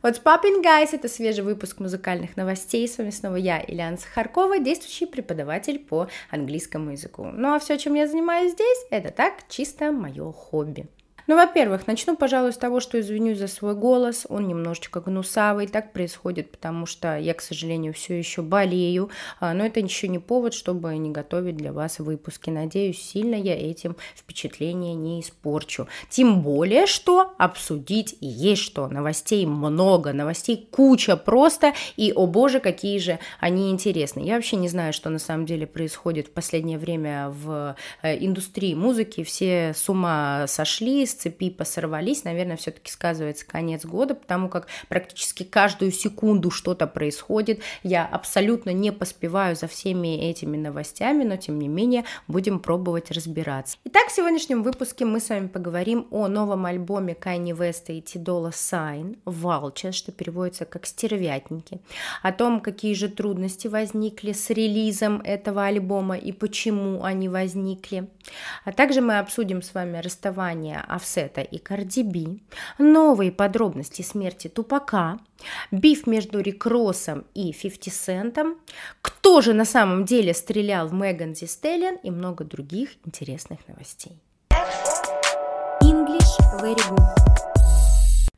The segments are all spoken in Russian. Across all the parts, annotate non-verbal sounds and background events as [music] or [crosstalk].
What's poppin', guys? Это свежий выпуск музыкальных новостей. С вами снова я, Ильяна Сахаркова, действующий преподаватель по английскому языку. Ну а все, чем я занимаюсь здесь, это так, чисто мое хобби. Ну, во-первых, начну, пожалуй, с того, что извинюсь за свой голос. Он немножечко гнусавый. Так происходит, потому что я, к сожалению, все еще болею. А, но это еще не повод, чтобы не готовить для вас выпуски. Надеюсь, сильно я этим впечатление не испорчу. Тем более, что обсудить есть что. Новостей много, новостей куча просто. И, о боже, какие же они интересны. Я вообще не знаю, что на самом деле происходит в последнее время в э, индустрии музыки. Все с ума сошли, цепи посорвались, наверное, все-таки сказывается конец года, потому как практически каждую секунду что-то происходит. Я абсолютно не поспеваю за всеми этими новостями, но тем не менее будем пробовать разбираться. Итак, в сегодняшнем выпуске мы с вами поговорим о новом альбоме Kanye West а и Ty Dolla $ign Vultures, что переводится как «Стервятники», о том, какие же трудности возникли с релизом этого альбома и почему они возникли. А также мы обсудим с вами расставание Офсета и Карди Би, новые подробности смерти Тупака, биф между Рик Россом и 50 Центом, кто же на самом деле стрелял в Меган Зи Стеллен и много других интересных новостей. English very good.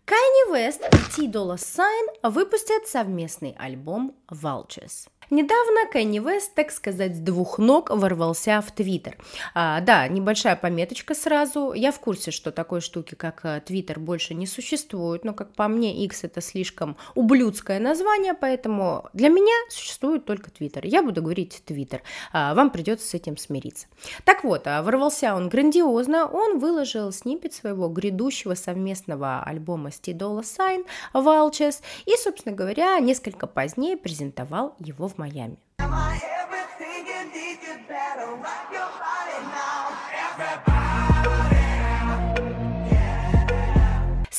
Kanye West и T Dolla Sign выпустят совместный альбом Vultures. Недавно Кенни Вест, так сказать, с двух ног ворвался в Твиттер. А, да, небольшая пометочка сразу. Я в курсе, что такой штуки, как э, Твиттер, больше не существует, но, как по мне, X это слишком ублюдское название, поэтому для меня существует только Твиттер. Я буду говорить Твиттер. А, вам придется с этим смириться. Так вот, а, ворвался он грандиозно. Он выложил снипет своего грядущего совместного альбома с Dolla Sign Vultures и, собственно говоря, несколько позднее презентовал его в Майами.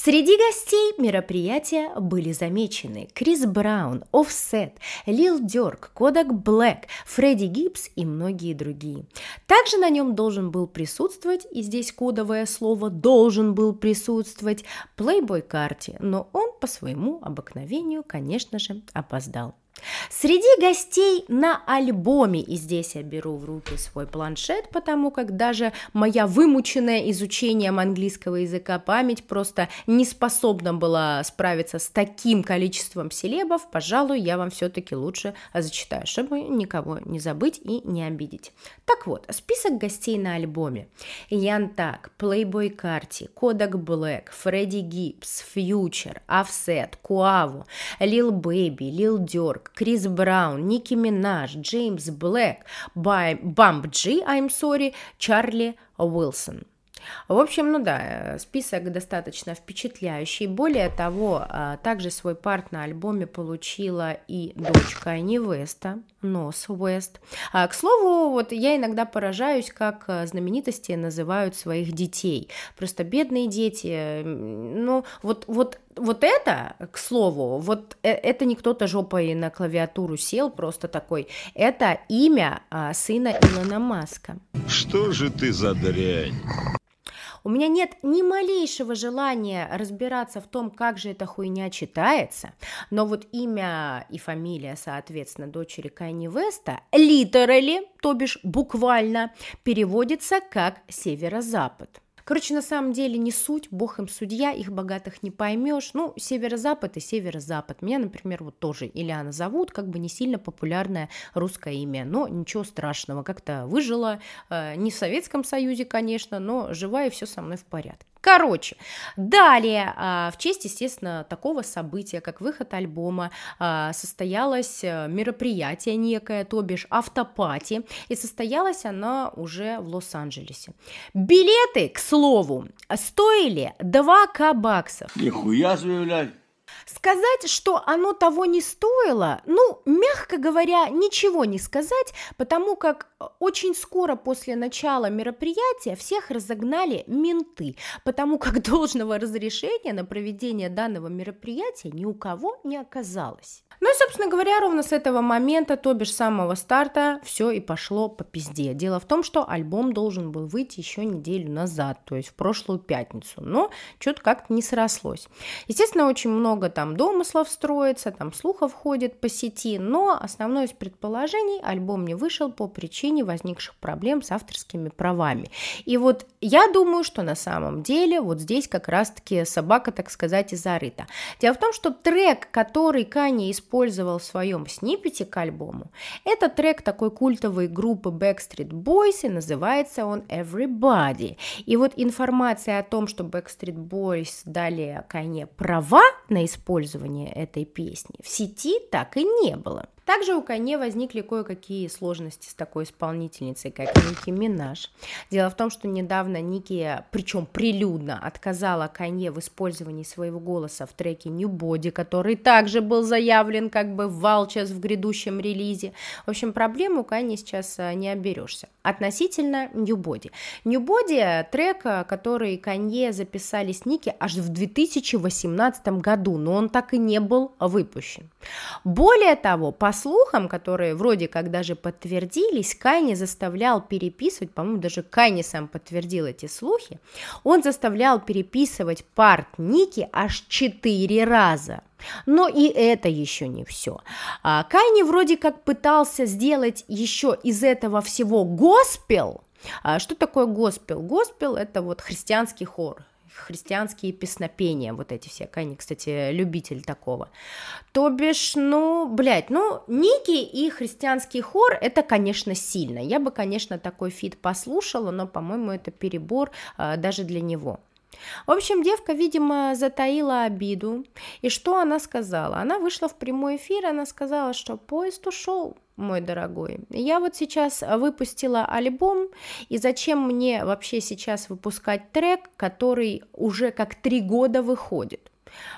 Среди гостей мероприятия были замечены Крис Браун, Offset, Лил Дёрк, Кодак Блэк, Фредди Гибс и многие другие. Также на нем должен был присутствовать, и здесь кодовое слово «должен был присутствовать», Плейбой Карти, но он по своему обыкновению, конечно же, опоздал. Среди гостей на альбоме, и здесь я беру в руки свой планшет, потому как даже моя вымученная изучением английского языка память просто не способна была справиться с таким количеством селебов, пожалуй, я вам все-таки лучше зачитаю, чтобы никого не забыть и не обидеть. Так вот, список гостей на альбоме. Young Thug, Playboi Carti, Kodak Black, Freddie Gibbs, Future, Offset, Quavo, Lil Baby, Lil Durk, Chris Brown, Nicki Minaj, James Blake, Bump J, I'm sorry, Charlie Wilson. В общем, ну да, список достаточно впечатляющий. Более того, а, также свой part на альбоме получила и дочка Kanye West а, North West. А, к слову, вот я иногда поражаюсь, как а, знаменитости называют своих детей. Просто бедные дети, ну вот, вот вот это, к слову, вот э, это не кто-то жопой на клавиатуру сел, просто такой. Это имя а, сына Илона Маска. Что же ты за дрянь? У меня нет ни малейшего желания разбираться в том, как же эта хуйня читается, но вот имя и фамилия, соответственно, дочери Кайни Веста, literally, то бишь буквально, переводится как «северо-запад». Короче, на самом деле не суть, бог им судья, их богатых не поймешь. Ну, северо-запад и северо-запад. Меня, например, вот тоже Ильяна зовут, как бы не сильно популярное русское имя, но ничего страшного, как-то выжила, э, не в Советском Союзе, конечно, но жива и все со мной в порядке. Короче, далее, а, в честь, естественно, такого события, как выход альбома, а, состоялось э, мероприятие некое, то бишь автопати, и состоялась она уже в Лос-Анджелесе. Билеты, к слову, стоили 2к баксов. Нихуя заявлять. Сказать, что оно того не стоило, ну, мягко говоря, ничего не сказать, потому как э, очень скоро после начала мероприятия всех разогнали менты, потому как [laughs] должного разрешения на проведение данного мероприятия ни у кого не оказалось. Ну и, собственно говоря, ровно с этого момента, то бишь самого старта, все и пошло по пизде. Дело в том, что альбом должен был выйти еще неделю назад, то есть в прошлую пятницу, но что-то как-то не срослось. Естественно, очень много там домыслов строится, там слухов ходит по сети, но основное из предположений альбом не вышел по причине возникших проблем с авторскими правами. И вот я думаю, что на самом деле вот здесь как раз-таки собака, так сказать, и зарыта. Дело в том, что трек, который Кани использовал использовал в своем сниппете к альбому. Это трек такой культовой группы Backstreet Boys, и называется он Everybody. И вот информация о том, что Backstreet Boys дали Кане права на использование этой песни, в сети так и не было. Также у Канье возникли кое-какие сложности с такой исполнительницей, как Ники Минаж. Дело в том, что недавно Ники, причем прилюдно, отказала Канье в использовании своего голоса в треке New Body, который также был заявлен как бы в Валчас в грядущем релизе. В общем, проблем у Канье сейчас а, не оберешься. Относительно New Body. New Body трек, который Канье записали с Ники аж в 2018 году, но он так и не был выпущен. Более того, по слухам, которые вроде как даже подтвердились, Кайни заставлял переписывать, по-моему, даже Кайни сам подтвердил эти слухи, он заставлял переписывать part Ники аж четыре раза. Но и это еще не все. А, Kanye вроде как пытался сделать еще из этого всего госпел. А, что такое госпел? Госпел – это вот христианский хор, христианские песнопения, вот эти все, Kanye, кстати, любитель такого. То бишь, ну, блядь, ну, Ники и христианский хор, это, конечно, сильно. Я бы, конечно, такой feat послушала, но, по-моему, это перебор а, даже для него. В общем, девка, видимо, затаила обиду. И что она сказала? Она вышла в прямой эфир, она сказала, что поезд ушел, мой дорогой. Я вот сейчас выпустила альбом, и зачем мне вообще сейчас выпускать трек, который уже как три года выходит?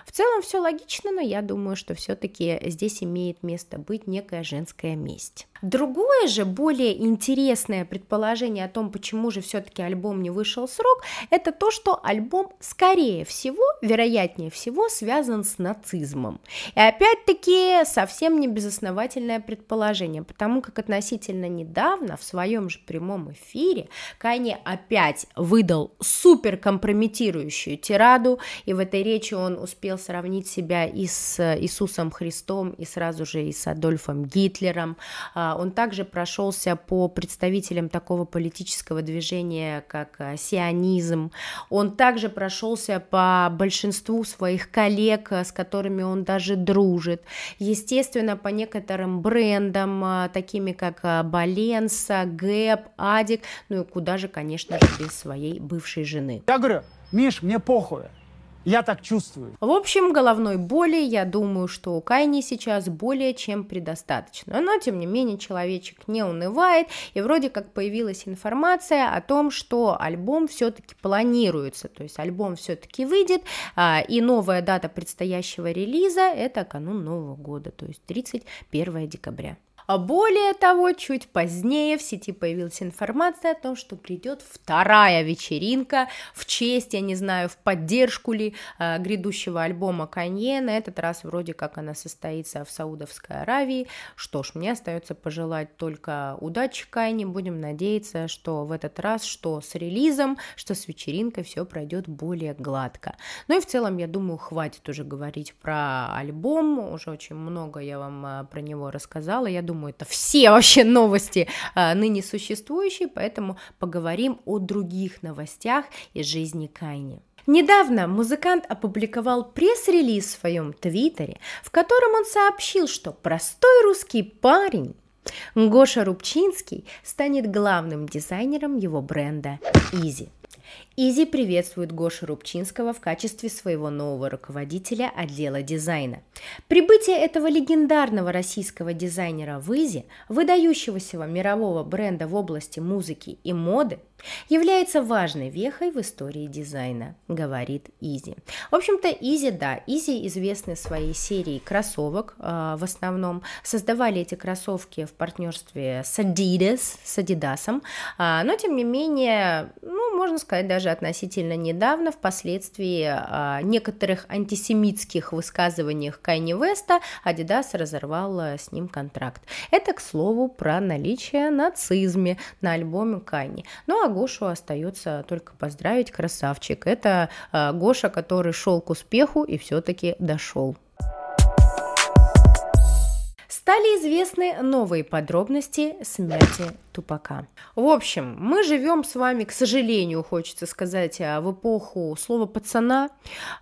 В целом все логично, но я думаю, что все-таки здесь имеет место быть некая женская месть. Другое же, более интересное предположение о том, почему же все-таки альбом не вышел срок, это то, что альбом, скорее всего, вероятнее всего, связан с нацизмом. И опять-таки совсем не безосновательное предположение, потому как относительно недавно в своем же прямом эфире Кани опять выдал супер компрометирующую тираду, и в этой речи он успел сравнить себя и с Иисусом Христом, и сразу же и с Адольфом Гитлером. А, он также прошелся по представителям такого политического движения, как а, сионизм. Он также прошелся по большинству своих коллег, с которыми он даже дружит. Естественно, по некоторым брендам, а, такими как Баленса, Гэп, Адик, ну и куда же, конечно же, без своей бывшей жены. Я говорю, Миш, мне похуй. Я так чувствую. В общем, головной боли, я думаю, что у Кайни сейчас более чем предостаточно. Но, тем не менее, человечек не унывает, и вроде как появилась информация о том, что альбом все-таки планируется, то есть альбом все-таки выйдет, а, и новая дата предстоящего релиза – это канун Нового года, то есть 31 декабря. А более того, чуть позднее в сети появилась информация о том, что придет вторая вечеринка в честь, я не знаю, в поддержку ли э, грядущего альбома Канье. На этот раз вроде как она состоится в Саудовской Аравии. Что ж, мне остается пожелать только удачи Кайне. Будем надеяться, что в этот раз, что с релизом, что с вечеринкой все пройдет более гладко. Ну и в целом, я думаю, хватит уже говорить про альбом. Уже очень много я вам э, про него рассказала. Я думаю, думаю, это все [laughs] вообще новости а, ныне существующие, поэтому поговорим о других новостях из жизни Кайни. Недавно музыкант опубликовал пресс-релиз в своем твиттере, в котором он сообщил, что простой русский парень Гоша Рубчинский станет главным дизайнером его бренда Yeezy. Yeezy приветствует Гошу Рубчинского в качестве своего нового руководителя отдела дизайна. Прибытие этого легендарного российского дизайнера в Yeezy, выдающегося мирового бренда в области музыки и моды, является важной вехой в истории дизайна, говорит Yeezy. В общем-то, Yeezy, да, Yeezy известны своей серией кроссовок э, в основном. Создавали эти кроссовки в партнерстве с Adidas, с Adidas, э, но тем не менее, ну, можно сказать, даже даже относительно недавно, впоследствии а, некоторых антисемитских высказываниях Кайни Веста, Адидас разорвал а, с ним контракт. Это, к слову, про наличие нацизме на альбоме Кайни. Ну а Гошу остается только поздравить, красавчик. Это а, Гоша, который шел к успеху и все-таки дошел стали известны новые подробности смерти Тупака. В общем, мы живем с вами, к сожалению, хочется сказать, в эпоху слова пацана.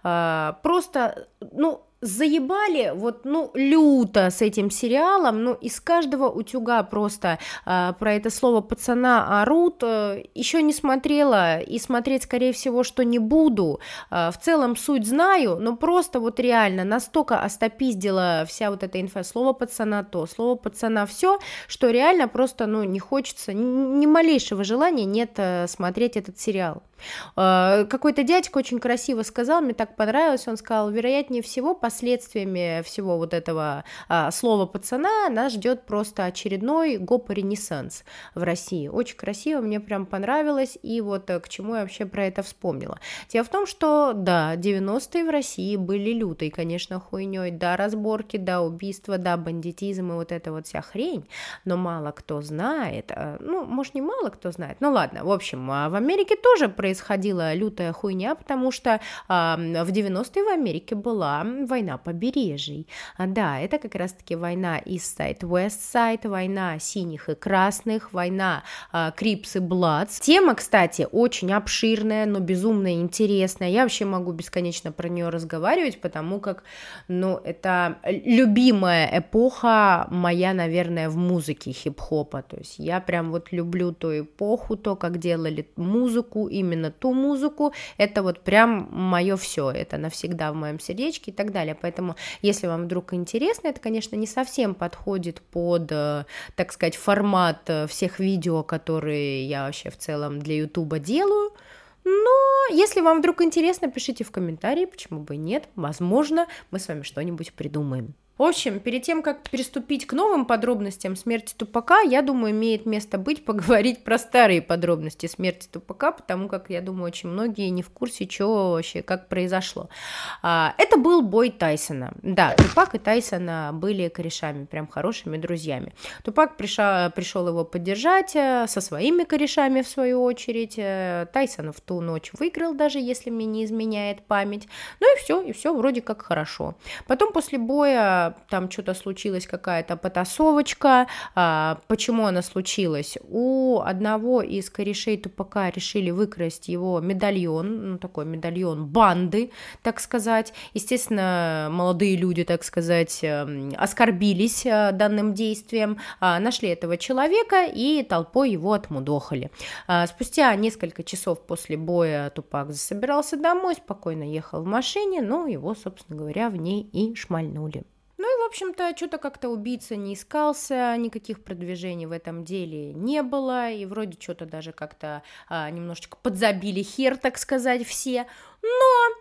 Просто, ну, заебали вот, ну, люто с этим сериалом, ну, из каждого утюга просто э, про это слово пацана орут, э, еще не смотрела и смотреть, скорее всего, что не буду, э, в целом суть знаю, но просто вот реально настолько остопиздила вся вот эта инфа, слово пацана то, слово пацана все, что реально просто, ну, не хочется, ни, малейшего желания нет э, смотреть этот сериал. Э, какой-то дядька очень красиво сказал, мне так понравилось, он сказал, вероятнее всего, последствиями всего вот этого а, слова пацана нас ждет просто очередной гоп-ренессанс в России. Очень красиво, мне прям понравилось, и вот э, к чему я вообще про это вспомнила. Дело в том, что, да, 90-е в России были лютой, конечно, хуйней, да, разборки, да, убийства, да, бандитизм и вот эта вот вся хрень, но мало кто знает, э, ну, может, не мало кто знает, ну ладно, в общем, а в Америке тоже происходила лютая хуйня, потому что э, в 90-е в Америке была война побережий. А, да, это как раз-таки война East Side, West Side, война синих и красных, война э, Crips и Bloods. Тема, кстати, очень обширная, но безумно интересная. Я вообще могу бесконечно про нее разговаривать, потому как, ну, это любимая эпоха моя, наверное, в музыке хип-хопа. То есть я прям вот люблю ту эпоху, то, как делали музыку именно ту музыку, это вот прям мое все, это навсегда в моем сердечке и так далее. Поэтому, если вам вдруг интересно, это, конечно, не совсем подходит под, э, так сказать, формат э, всех видео, которые я вообще в целом для Ютуба делаю. Но если вам вдруг интересно, пишите в комментарии, почему бы и нет. Возможно, мы с вами что-нибудь придумаем. В общем, перед тем, как приступить к новым подробностям смерти Тупака, я думаю, имеет место быть поговорить про старые подробности смерти Тупака, потому как, я думаю, очень многие не в курсе, что вообще, как произошло. А, это был бой Тайсона. Да, Тупак и Тайсона были корешами, прям хорошими друзьями. Тупак пришел, пришел его поддержать э, со своими корешами, в свою очередь. Э, Тайсон в ту ночь выиграл, даже если мне не изменяет память. Ну и все, и все вроде как хорошо. Потом после боя там что-то случилась какая-то потасовочка. А, почему она случилась? У одного из корешей тупака решили выкрасть его медальон, ну такой медальон банды, так сказать. Естественно, молодые люди, так сказать, эм, оскорбились э, данным действием, а, нашли этого человека и толпой его отмудохали. А, спустя несколько часов после боя Тупак засобирался домой, спокойно ехал в машине, но его, собственно говоря, в ней и шмальнули. Ну и, в общем-то, что-то как-то убийца не искался, никаких продвижений в этом деле не было, и вроде что-то даже как-то а, немножечко подзабили хер, так сказать, все. Но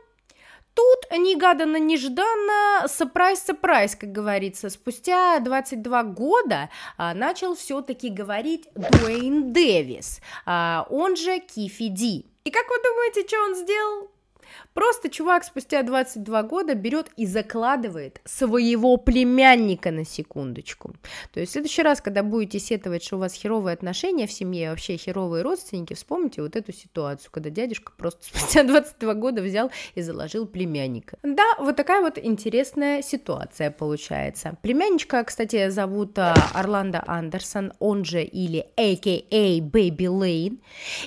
Тут негаданно-нежданно, сюрприз-сюрприз, как говорится, спустя 22 года а, начал все-таки говорить Дуэйн Дэвис, а, он же Кифи Ди. И как вы думаете, что он сделал? Просто чувак спустя 22 года берет и закладывает своего племянника на секундочку. То есть в следующий раз, когда будете сетовать, что у вас херовые отношения в семье, вообще херовые родственники, вспомните вот эту ситуацию, когда дядюшка просто [laughs] спустя 22 года взял и заложил племянника. Да, вот такая вот интересная ситуация получается. Племянничка, кстати, зовут а, Орландо Андерсон, он же или a.k.a. Baby Lane.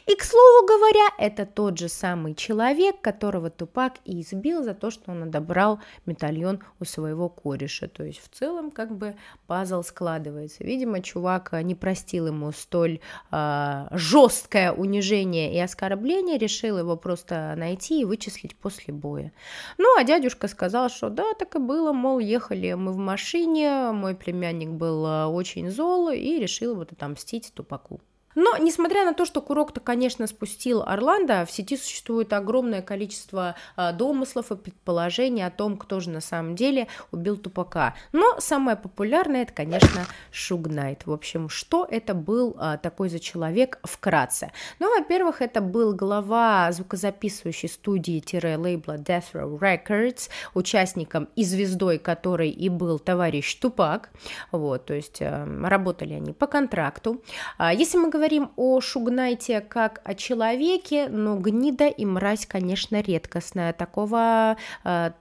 И, к слову говоря, это тот же самый человек, которого Тупак и избил за то, что он одобрал медальон у своего кореша. То есть в целом как бы пазл складывается. Видимо, чувак не простил ему столь э, жесткое унижение и оскорбление, решил его просто найти и вычислить после боя. Ну, а дядюшка сказал, что да, так и было, мол, ехали мы в машине, мой племянник был а, очень зол и решил вот отомстить Тупаку. Но, несмотря на то, что курок-то, конечно, спустил Орландо, в сети существует огромное количество а, домыслов и предположений о том, кто же на самом деле убил Тупака. Но самое популярное, это, конечно, Шуг Найт. В общем, что это был а, такой за человек вкратце? Ну, во-первых, это был глава звукозаписывающей студии-лейбла Death Row Records, участником и звездой которой и был товарищ Тупак. Вот, то есть э, работали они по контракту. А, если мы говорим о Шугнайте как о человеке, но гнида и мразь, конечно, редкостная. Такого э,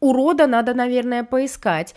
урода надо, наверное, поискать.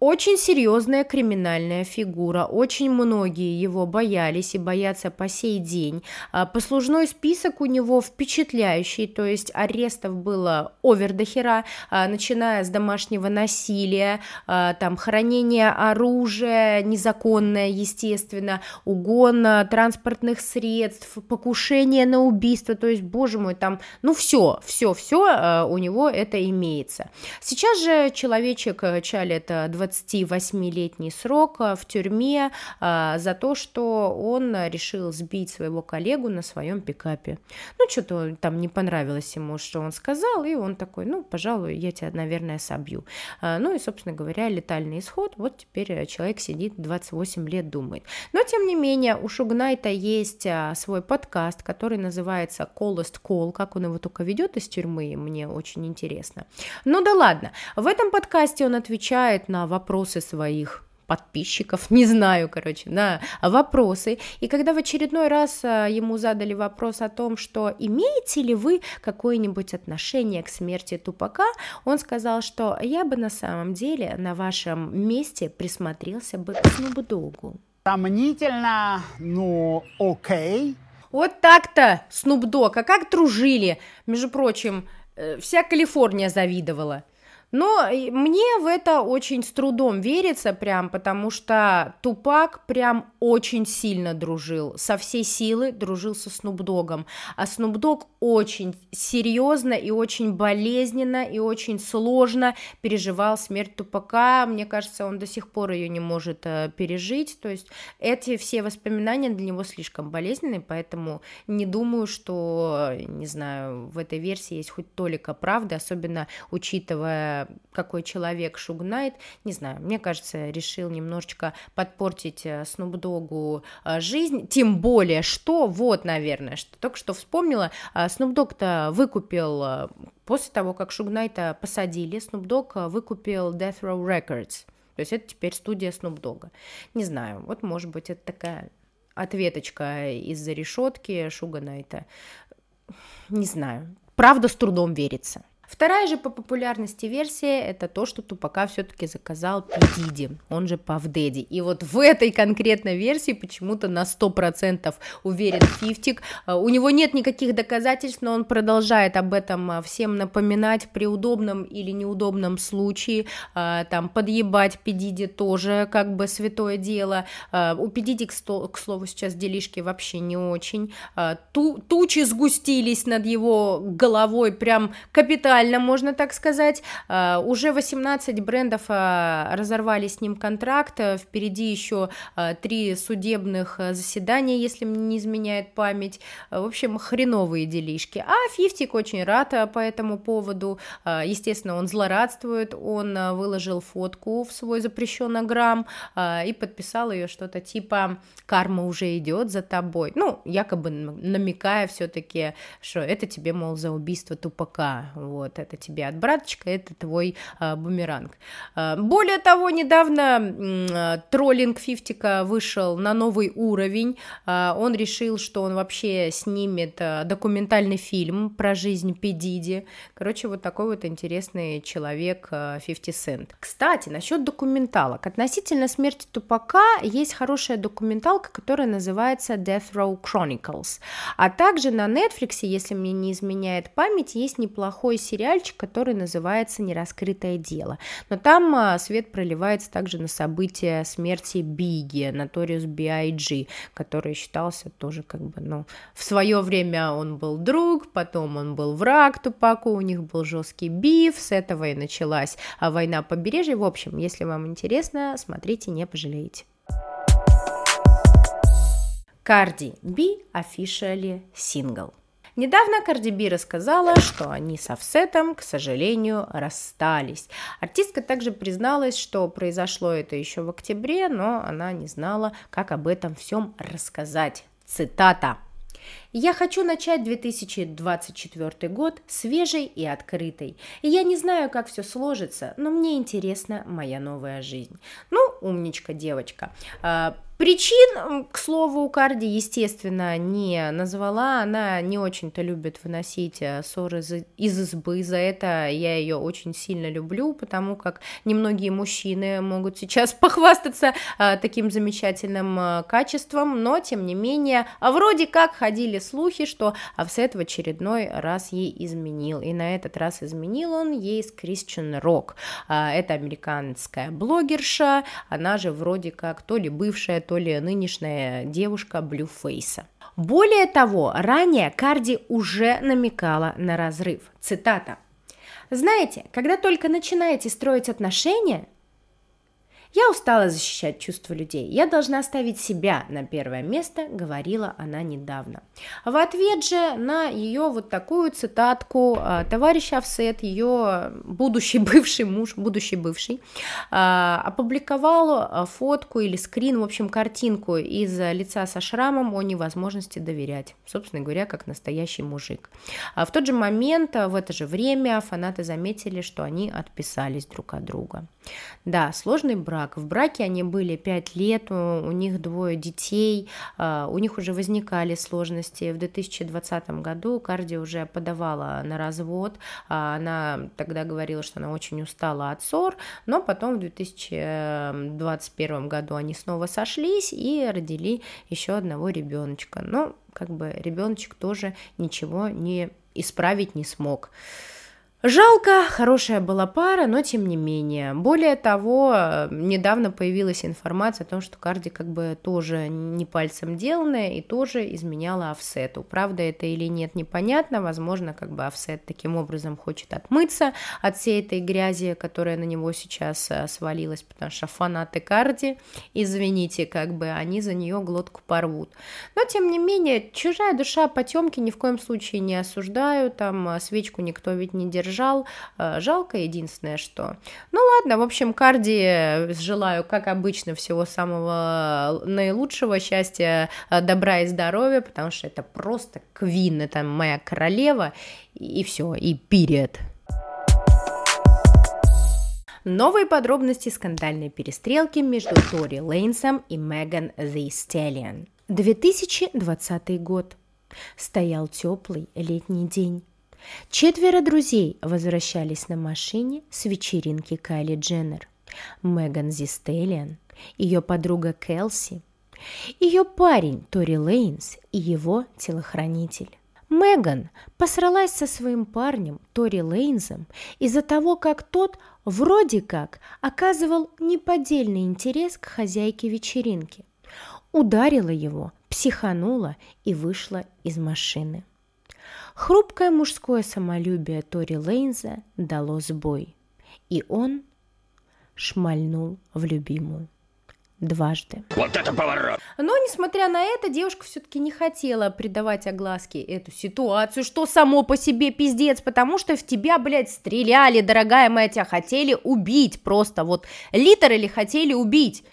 Очень серьезная криминальная фигура, очень многие его боялись и боятся по сей день. А, послужной список у него впечатляющий, то есть арестов было овер до хера, а, начиная с домашнего насилия, а, там хранение оружия незаконное, естественно, угон транспортных средств, покушение на убийство, то есть, боже мой, там, ну все, все, все у него это имеется. Сейчас же человечек э, чалит 20 28-летний срок э, в тюрьме а, за то, что он решил сбить своего коллегу на своем пикапе. Ну, что-то там не понравилось ему, что он сказал, и он такой, ну, пожалуй, я тебя, наверное, собью. А, ну и, собственно говоря, летальный исход. Вот теперь э, человек сидит 28 лет, думает. Но, тем не менее, у Шугнайта есть свой подкаст, который называется Coldest Call, как он его только ведет из тюрьмы, мне очень интересно. Ну да ладно, в этом подкасте он отвечает на вопросы вопросы своих подписчиков, [laughs] не знаю, короче, на вопросы. И когда в очередной раз а, ему задали вопрос о том, что имеете ли вы какое-нибудь отношение к смерти Тупака, он сказал, что я бы на самом деле на вашем месте присмотрелся бы к Снубдогу. Сомнительно, ну, окей. Вот так-то, Снупдог, а как дружили? Между прочим, э, вся Калифорния завидовала. Но мне в это очень с трудом верится прям, потому что Тупак прям очень сильно дружил, со всей силы дружил со Снупдогом, а Снупдог очень серьезно и очень болезненно и очень сложно переживал смерть Тупака, мне кажется, он до сих пор ее не может э, пережить, то есть эти все воспоминания для него слишком болезненные, поэтому не думаю, что, не знаю, в этой версии есть хоть толика правды, особенно учитывая какой человек Шугнайт, не знаю, мне кажется, решил немножечко подпортить Снупдогу э, э, жизнь, тем более, что, вот, наверное, что только что вспомнила, Снупдог-то э, выкупил, после того, как Шугнайта посадили, Снупдог выкупил Death Row Records, то есть это теперь студия Снупдога. Не знаю, вот, может быть, это такая ответочка из-за решетки Шуганайта. Не знаю. Правда, с трудом верится. Вторая же по популярности версия это то, что Тупака все-таки заказал Пидиди, он же Пав Дэдди. И вот в этой конкретной версии почему-то на 100% уверен Фифтик. А, у него нет никаких доказательств, но он продолжает об этом а, всем напоминать при удобном или неудобном случае. А, там подъебать Пидиди тоже как бы святое дело. У Пидиди, к слову, сейчас делишки вообще не очень. Тучи сгустились над его головой, прям капитально официально, можно так сказать. А, уже 18 брендов а, разорвали с ним контракт, а, впереди еще три судебных заседания, если мне не изменяет память. В общем, хреновые делишки. А Фифтик очень рад по этому поводу. Естественно, он злорадствует, он выложил фотку в свой запрещенограмм и подписал ее что-то типа «Карма уже идет за тобой». Ну, якобы намекая все-таки, что это тебе, мол, за убийство тупака. Вот вот это тебе от браточка, это твой э, бумеранг. Э, более того, недавно э, троллинг Фифтика вышел на новый уровень, э, он решил, что он вообще снимет э, документальный фильм про жизнь Педиди, короче, вот такой вот интересный человек э, 50 Cent. Кстати, насчет документалок, относительно смерти Тупака есть хорошая документалка, которая называется Death Row Chronicles, а также на Netflix, если мне не изменяет память, есть неплохой сериал сериальчик, который называется «Нераскрытое дело». Но там а, свет проливается также на события смерти Биги, Notorious B.I.G., который считался тоже как бы, ну, в свое время он был друг, потом он был враг Тупаку, у них был жесткий биф, с этого и началась а, война побережья. В общем, если вам интересно, смотрите, не пожалеете. Cardi B officially single. Недавно Карди Би рассказала, что они с Офсетом, к сожалению, расстались. Артистка также призналась, что произошло это еще в октябре, но она не знала, как об этом всем рассказать. Цитата. Я хочу начать 2024 год свежей и открытой. И я не знаю, как все сложится, но мне интересна моя новая жизнь. Ну, умничка девочка. А, Причин, к слову, Карди, естественно, не назвала. Она не очень-то любит выносить э, ссоры из, избы. За это я ее очень сильно люблю, потому как немногие мужчины могут сейчас [laughs] похвастаться а, таким замечательным а, качеством, но, тем не менее, а вроде как ходили слухи, что Офсет в очередной раз ей изменил. И на этот раз изменил он ей с Кристиан Рок. А, это американская блогерша, она же вроде как то ли бывшая, то ли нынешняя девушка Блюфейса. Более того, ранее Карди уже намекала на разрыв. Цитата. «Знаете, когда только начинаете строить отношения, я устала защищать чувства людей. Я должна ставить себя на первое место, говорила она недавно. В ответ же на ее вот такую цитатку а, товарищ Офсет, ее будущий [laughs] бывший муж, будущий бывший, а, опубликовал а, фотку или скрин, в общем, картинку из лица со шрамом о невозможности доверять. Собственно говоря, как настоящий мужик. В тот же момент, в это же время фанаты заметили, что они отписались друг от друга. Да, сложный брак. В браке они были пять лет, у, них двое детей, а, у них уже возникали сложности. В 2020 году Карди уже подавала на развод. А, она тогда говорила, что она очень устала от ссор, но потом в 2021 году они снова сошлись и родили еще одного ребеночка. Но как бы ребеночек тоже ничего не исправить не смог. Жалко, хорошая была пара, но тем не менее. Более того, недавно появилась информация о том, что Карди как бы тоже не пальцем деланная и тоже изменяла офсету. Правда это или нет, непонятно. Возможно, как бы офсет таким образом хочет отмыться от всей этой грязи, которая на него сейчас э, свалилась, потому что фанаты Карди, извините, как бы они за нее глотку порвут. Но тем не менее, чужая душа потемки ни в коем случае не осуждаю, там э, свечку никто ведь не держит держал. Э, жалко единственное, что. Ну ладно, в общем, Карди желаю, как обычно, всего самого наилучшего, счастья, э, добра и здоровья, потому что это просто квин, это моя королева, и все, и период. Новые подробности скандальной перестрелки между Тори Лейнсом и Меган The Stallion. 2020 год. Стоял теплый летний день. Четверо друзей возвращались на машине с вечеринки Кайли Дженнер. Меган Зистелиан, ее подруга Келси, ее парень Тори Лейнс и его телохранитель. Меган посралась со своим парнем Тори Лейнзом из-за того, как тот вроде как оказывал неподдельный интерес к хозяйке вечеринки. Ударила его, психанула и вышла из машины. Хрупкое мужское самолюбие Тори Лейнза дало сбой, и он шмальнул в любимую дважды. Вот это поворот! Но, несмотря на это, девушка все-таки не хотела придавать огласке эту ситуацию, что само по себе пиздец, потому что в тебя, блядь, стреляли, дорогая моя, тебя хотели убить просто, вот, литр или хотели убить.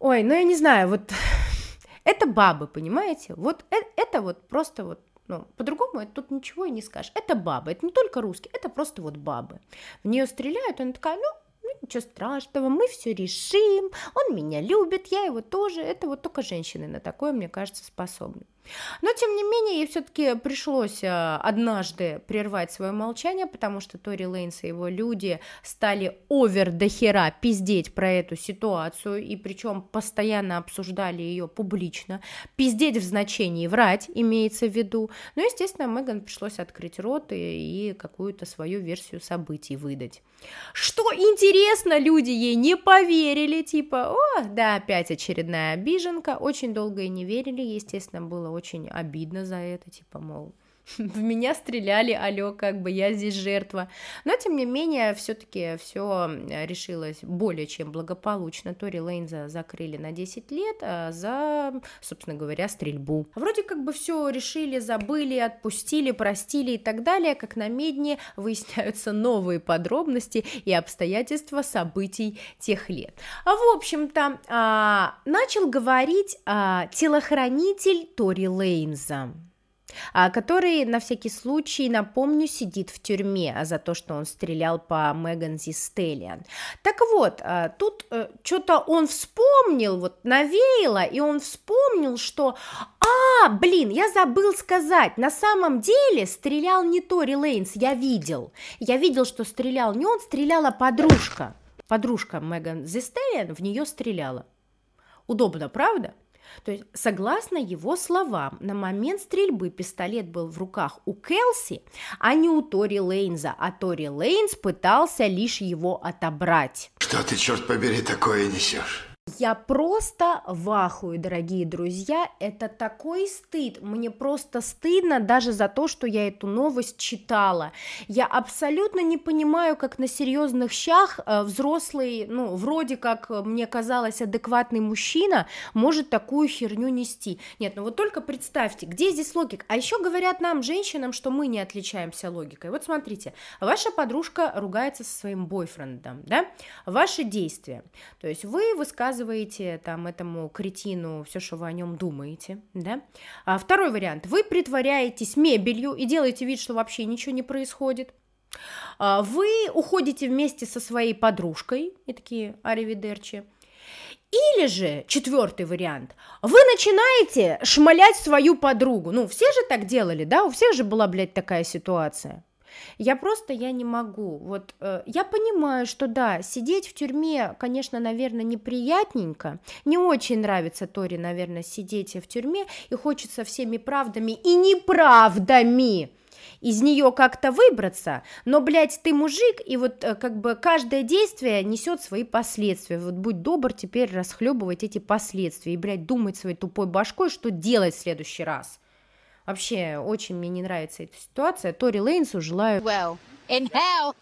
Ой, ну я не знаю, вот, [sighs] это бабы, понимаете? Вот это, это вот просто вот ну, по-другому тут ничего и не скажешь. Это бабы, это не только русские, это просто вот бабы. В нее стреляют, она такая, ну, ну, ничего страшного, мы все решим, он меня любит, я его тоже. Это вот только женщины на такое, мне кажется, способны. Но, тем не менее, ей все-таки пришлось э, однажды прервать свое молчание, потому что Тори Лейнс и его люди стали овер до хера пиздеть про эту ситуацию, и причем постоянно обсуждали ее публично. Пиздеть в значении врать имеется в виду. Но, естественно, Меган пришлось открыть рот и, и какую-то свою версию событий выдать. Что интересно, люди ей не поверили, типа, о, да, опять очередная обиженка. Очень долго и не верили, естественно, было очень обидно за это, типа, мол, [laughs] в меня стреляли, алё, как бы я здесь жертва. Но, тем не менее, все таки все решилось более чем благополучно. Тори Лейнза закрыли на 10 лет а за, собственно говоря, стрельбу. Вроде как бы все решили, забыли, отпустили, простили и так далее, как на медне [laughs] выясняются новые подробности и обстоятельства событий тех лет. А в общем-то, а, начал говорить а, телохранитель Тори Лейнза. А, который, на всякий случай, напомню, сидит в тюрьме за то, что он стрелял по Меган Зи Стеллиан. Так вот, а, тут э, что-то он вспомнил, вот навеяло, и он вспомнил, что «А, блин, я забыл сказать, на самом деле стрелял не Тори Лейнс, я видел. Я видел, что стрелял не он, стреляла подружка. Подружка Меган Зи Стеллиан в нее стреляла. Удобно, правда? То есть, согласно его словам, на момент стрельбы пистолет был в руках у Келси, а не у Тори Лейнза, а Тори Лейнс пытался лишь его отобрать. Что ты, черт побери, такое несешь? Я просто в ахуе, дорогие друзья, это такой стыд, мне просто стыдно даже за то, что я эту новость читала. Я абсолютно не понимаю, как на серьезных щах э, взрослый, ну, вроде как мне казалось, адекватный мужчина может такую херню нести. Нет, ну вот только представьте, где здесь логика? А еще говорят нам, женщинам, что мы не отличаемся логикой. Вот смотрите, ваша подружка ругается со своим бойфрендом, да? Ваши действия. То есть вы высказываете рассказываете там этому кретину все, что вы о нем думаете, да. А второй вариант. Вы притворяетесь мебелью и делаете вид, что вообще ничего не происходит. А вы уходите вместе со своей подружкой, и такие аривидерчи, или же, четвертый вариант, вы начинаете шмалять свою подругу. Ну, все же так делали, да? У всех же была, блядь, такая ситуация. Я просто, я не могу. Вот э, я понимаю, что да, сидеть в тюрьме, конечно, наверное, неприятненько. Не очень нравится Тори, наверное, сидеть в тюрьме, и хочется всеми правдами и неправдами из нее как-то выбраться, но, блядь, ты мужик, и вот э, как бы каждое действие несет свои последствия. Вот будь добр теперь расхлебывать эти последствия и, блядь, думать своей тупой башкой, что делать в следующий раз. Вообще, очень мне не нравится эта ситуация. Тори Лейнсу желаю... Well, in hell.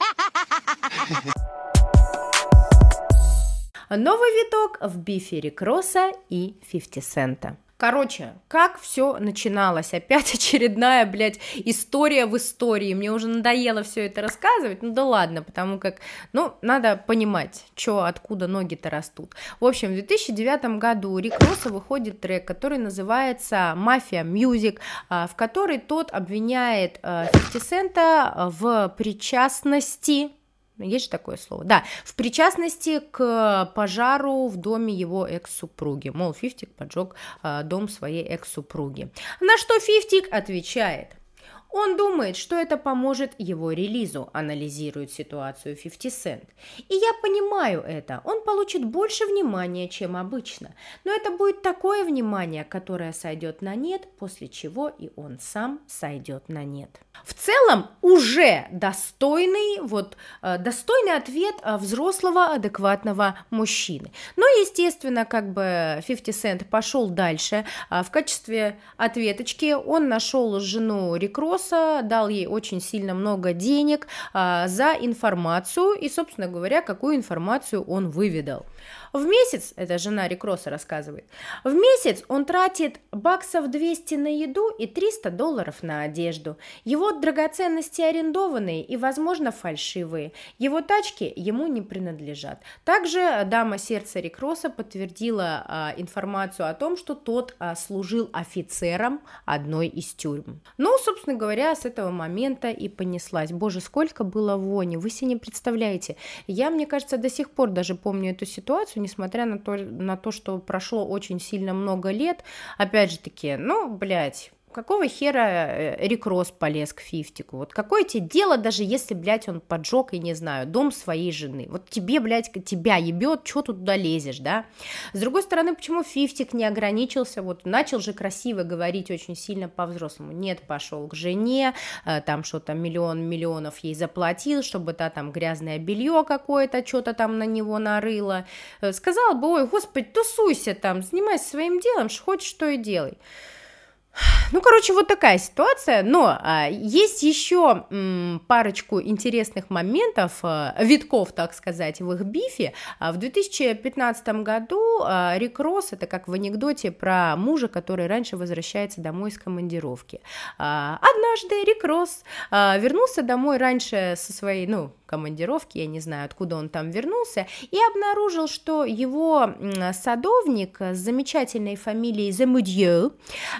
[laughs] Новый виток в бифе Рикроса и 50 Цента. Короче, как все начиналось? Опять [laughs] очередная, блядь, история в истории. Мне уже надоело все это рассказывать. Ну да ладно, потому как, ну, надо понимать, что, откуда ноги-то растут. В общем, в 2009 году Рик Росса выходит трек, который называется «Мафия Music», а, в которой тот обвиняет 50 а, Цента в причастности есть же такое слово? Да, в причастности к пожару в доме его экс-супруги. Мол, Фифтик поджег э, дом своей экс-супруги. На что Фифтик отвечает. Он думает, что это поможет его релизу, анализирует ситуацию 50 Cent. И я понимаю это, он получит больше внимания, чем обычно. Но это будет такое внимание, которое сойдет на нет, после чего и он сам сойдет на нет. В целом уже достойный, вот, э, достойный ответ э, взрослого адекватного мужчины. Но, естественно, как бы 50 Cent пошел дальше. А в качестве ответочки он нашел жену Рикрос, Росса, дал ей очень сильно много денег а, за информацию и, собственно говоря, какую информацию он выведал. В месяц, это жена Рикроса рассказывает, в месяц он тратит баксов 200 на еду и 300 долларов на одежду. Его драгоценности арендованные и, возможно, фальшивые. Его тачки ему не принадлежат. Также дама сердца Рикроса подтвердила а, информацию о том, что тот а, служил офицером одной из тюрьм. Ну, собственно говоря, с этого момента и понеслась. Боже, сколько было вони, вы себе не представляете. Я, мне кажется, до сих пор даже помню эту ситуацию, несмотря на то, на то, что прошло очень сильно много лет, опять же таки, ну, блядь, Какого хера э, Рик Росс полез к Фифтику? Вот какое тебе дело, даже если, блядь, он поджег, и не знаю, дом своей жены? Вот тебе, блядь, тебя ебет, что тут туда лезешь, да? С другой стороны, почему Фифтик не ограничился, вот начал же красиво говорить очень сильно по-взрослому. Нет, пошел к жене, э, там что-то миллион миллионов ей заплатил, чтобы та там грязное белье какое-то, что-то там на него нарыло. Э, сказал бы, ой, господи, тусуйся там, занимайся своим делом, что хочешь, что и делай. Ну, короче, вот такая ситуация, но а, есть еще м, парочку интересных моментов, а, витков, так сказать, в их бифе. А, в 2015 году а, Рик Росс, это как в анекдоте про мужа, который раньше возвращается домой из командировки. А, однажды Рик Росс а, вернулся домой раньше со своей, ну, командировки, я не знаю, откуда он там вернулся, и обнаружил, что его садовник с замечательной фамилией Замудье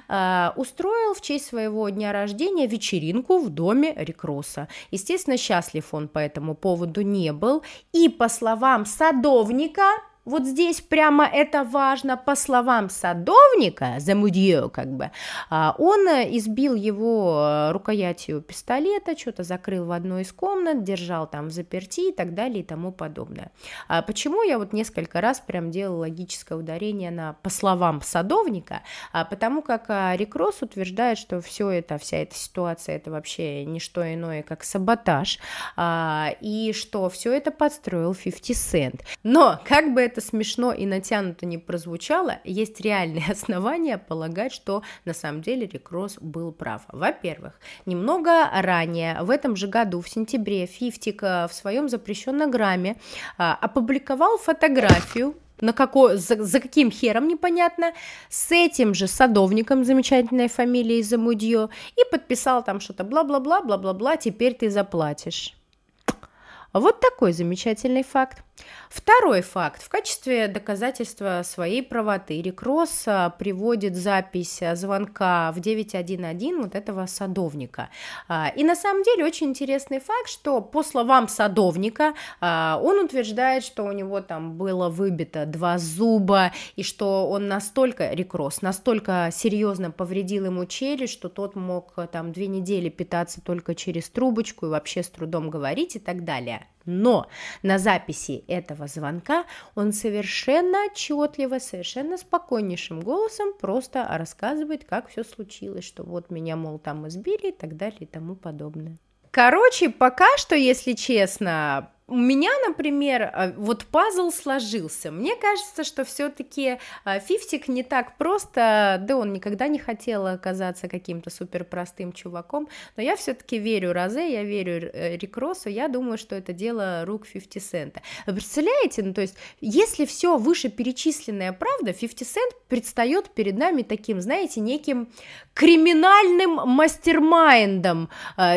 а, устроил в честь своего дня рождения вечеринку в доме Рикроса. Естественно, счастлив он по этому поводу не был, и по словам садовника, вот здесь прямо это важно, по словам садовника, Замудье как бы, а, он избил его э, рукоятью пистолета, что-то закрыл в одной из комнат, держал там в заперти и так далее и тому подобное. А почему я вот несколько раз прям делала логическое ударение на по словам садовника? А потому как Рик Росс утверждает, что все это, вся эта ситуация, это вообще не что иное, как саботаж, и что все это подстроил 50 Cent. Но, как бы это смешно и натянуто не прозвучало, есть реальные [laughs] основания полагать, что на самом деле Рик Росс был прав. Во-первых, немного ранее, в этом же году, в сентябре, Фифтик в своем запрещенном грамме а, опубликовал фотографию на какой, за, за каким хером непонятно, с этим же садовником замечательной фамилией Замудье и подписал там что-то бла-бла-бла, бла-бла-бла, теперь ты заплатишь. Вот такой замечательный факт. Второй факт. В качестве доказательства своей правоты Рик Росс а, приводит запись звонка в 911 вот этого садовника. А, и на самом деле очень интересный факт, что по словам садовника а, он утверждает, что у него там было выбито два зуба, и что он настолько, Рик Росс, настолько серьезно повредил ему челюсть, что тот мог там две недели питаться только через трубочку и вообще с трудом говорить и так далее. Но на записи этого звонка он совершенно отчетливо, совершенно спокойнейшим голосом просто рассказывает, как все случилось, что вот меня, мол, там избили и так далее и тому подобное. Короче, пока что, если честно, у меня, например, а, вот пазл сложился. Мне кажется, что все-таки а, Фифтик не так просто, да он никогда не хотел оказаться каким-то супер простым чуваком, но я все-таки верю Розе, я верю э, Рик Россу, я думаю, что это дело рук 50 Цента. Вы представляете, ну то есть, если все вышеперечисленное правда, 50 Цент предстает перед нами таким, знаете, неким криминальным мастермайндом,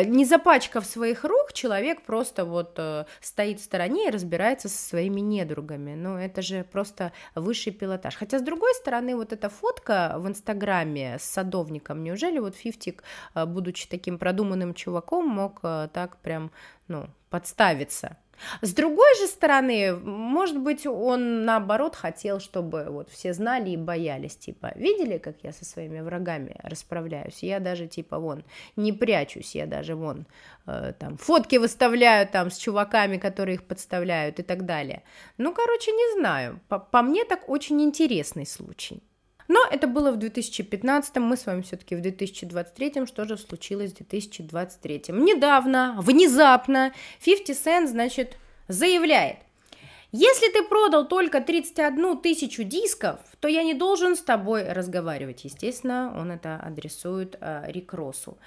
не запачкав своих рук, человек просто вот э, стоит стоит в стороне и разбирается со своими недругами. Ну, это же просто высший пилотаж. Хотя, с другой стороны, вот эта фотка в Инстаграме с садовником, неужели вот Фифтик, э, будучи таким продуманным чуваком, мог э, так прям, ну, подставиться? С другой же стороны, может быть, он наоборот хотел, чтобы вот все знали и боялись, типа, видели, как я со своими врагами расправляюсь? Я даже, типа, вон, не прячусь, я даже, вон, э, там, фотки выставляю там с чуваками, которые их подставляют и так далее. Ну, короче, не знаю, по, по мне так очень интересный случай. Но это было в 2015, мы с вами все-таки в 2023, что же случилось в 2023? Недавно, внезапно, 50 Cent, значит, заявляет, если ты продал только 31 тысячу дисков, то я не должен с тобой разговаривать. Естественно, он это адресует э, Рик Россу.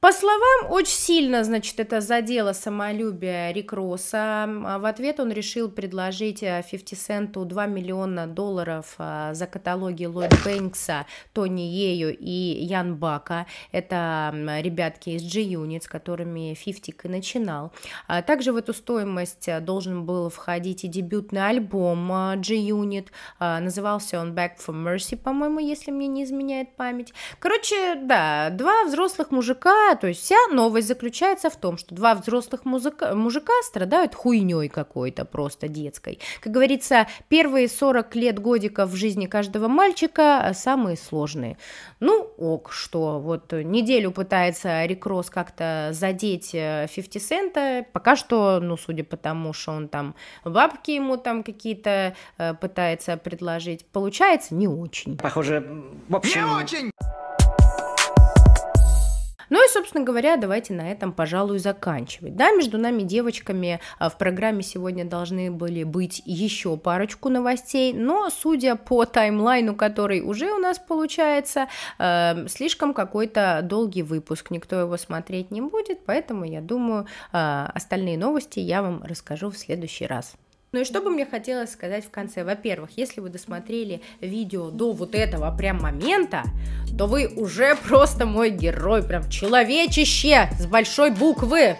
По словам, очень сильно, значит, это задело самолюбие Рик Росса. А в ответ он решил предложить 50 Центу 2 миллиона долларов а, за каталоги Ллойд Бэнкса, Тони Ею и Ян Бака. Это ребятки из G-Unit, с которыми 50 и начинал. А также в эту стоимость должен был входить и дебютный альбом G-Unit. Назывался он Back for Mercy, по-моему, если мне не изменяет память. Короче, да, два взрослых мужика то есть вся новость заключается в том, что два взрослых музыка, мужика страдают хуйней какой-то просто детской. Как говорится, первые 40 лет годиков в жизни каждого мальчика самые сложные. Ну, ок, что вот неделю пытается Рик Росс как-то задеть 50 э, Цента, пока что, ну, судя по тому, что он там бабки ему там какие-то э, пытается предложить, получается не очень. Похоже, в общем... Ну и собственно говоря, давайте на этом, пожалуй, заканчивать. Да, между нами девочками а, в программе сегодня должны были быть еще парочку новостей, но, судя по таймлайну, который уже у нас получается, э, слишком какой-то долгий выпуск, никто его смотреть не будет, поэтому я думаю, э, остальные новости я вам расскажу в следующий раз. Ну и что бы мне хотелось сказать в конце? Во-первых, если вы досмотрели видео до вот этого прям момента, то вы уже [laughs] просто мой герой, прям человечище с большой буквы.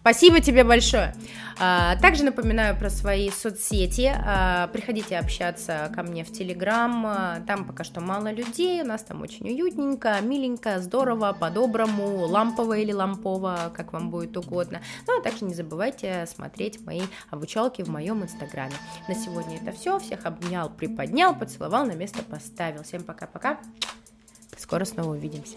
Спасибо тебе большое. А, также напоминаю про свои соцсети. А, приходите общаться ко мне в Телеграм. А, там пока что мало людей. У нас там очень уютненько, миленько, здорово, по-доброму, лампово или лампово, как вам будет угодно. Ну а также не забывайте смотреть мои обучалки в моем инстаграме. На сегодня это все. Всех обнял, приподнял, поцеловал, на место поставил. Всем пока-пока. Скоро снова увидимся.